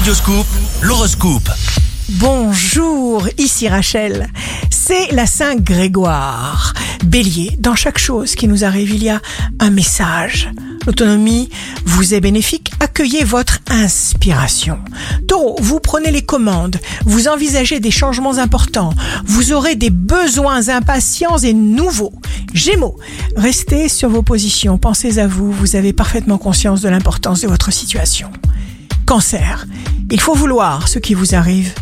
Radioscoop, l'horoscope. Bonjour, ici Rachel. C'est la Saint Grégoire. Bélier, dans chaque chose qui nous arrive, il y a un message. L'autonomie vous est bénéfique, accueillez votre inspiration. Taureau, vous prenez les commandes, vous envisagez des changements importants, vous aurez des besoins impatients et nouveaux. Gémeaux, restez sur vos positions, pensez à vous, vous avez parfaitement conscience de l'importance de votre situation. Cancer, il faut vouloir ce qui vous arrive.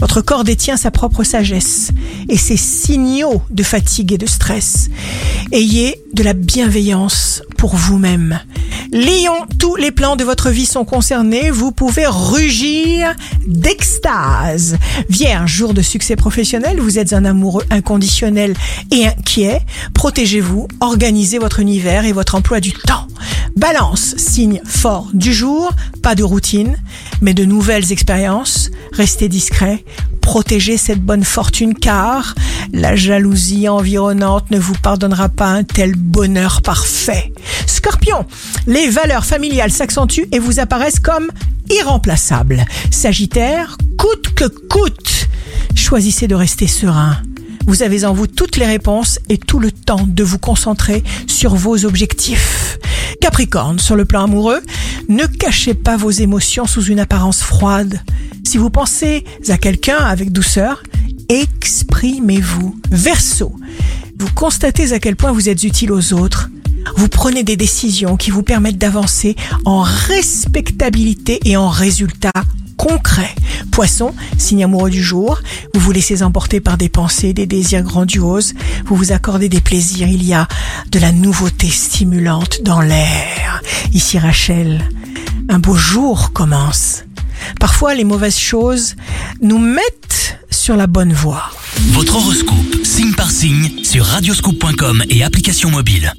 Votre corps détient sa propre sagesse et ses signaux de fatigue et de stress. Ayez de la bienveillance pour vous-même. Lion, tous les plans de votre vie sont concernés. Vous pouvez rugir d'extase. Vierge, jour de succès professionnel, vous êtes un amoureux inconditionnel et inquiet. Protégez-vous, organisez votre univers et votre emploi du temps. Balance, signe fort du jour, pas de routine, mais de nouvelles expériences. Restez discret, protégez cette bonne fortune car la jalousie environnante ne vous pardonnera pas un tel bonheur parfait. Scorpion, les valeurs familiales s'accentuent et vous apparaissent comme irremplaçables. Sagittaire, coûte que coûte, choisissez de rester serein. Vous avez en vous toutes les réponses et tout le temps de vous concentrer sur vos objectifs. Capricorne, sur le plan amoureux, ne cachez pas vos émotions sous une apparence froide. Si vous pensez à quelqu'un avec douceur, exprimez-vous. Verseau, vous constatez à quel point vous êtes utile aux autres. Vous prenez des décisions qui vous permettent d'avancer en respectabilité et en résultats concrets. Poisson, signe amoureux du jour, vous vous laissez emporter par des pensées, des désirs grandioses, vous vous accordez des plaisirs, il y a de la nouveauté stimulante dans l'air. Ici Rachel, un beau jour commence. Parfois les mauvaises choses nous mettent sur la bonne voie. Votre horoscope, signe par signe, sur radioscoop.com et application mobile.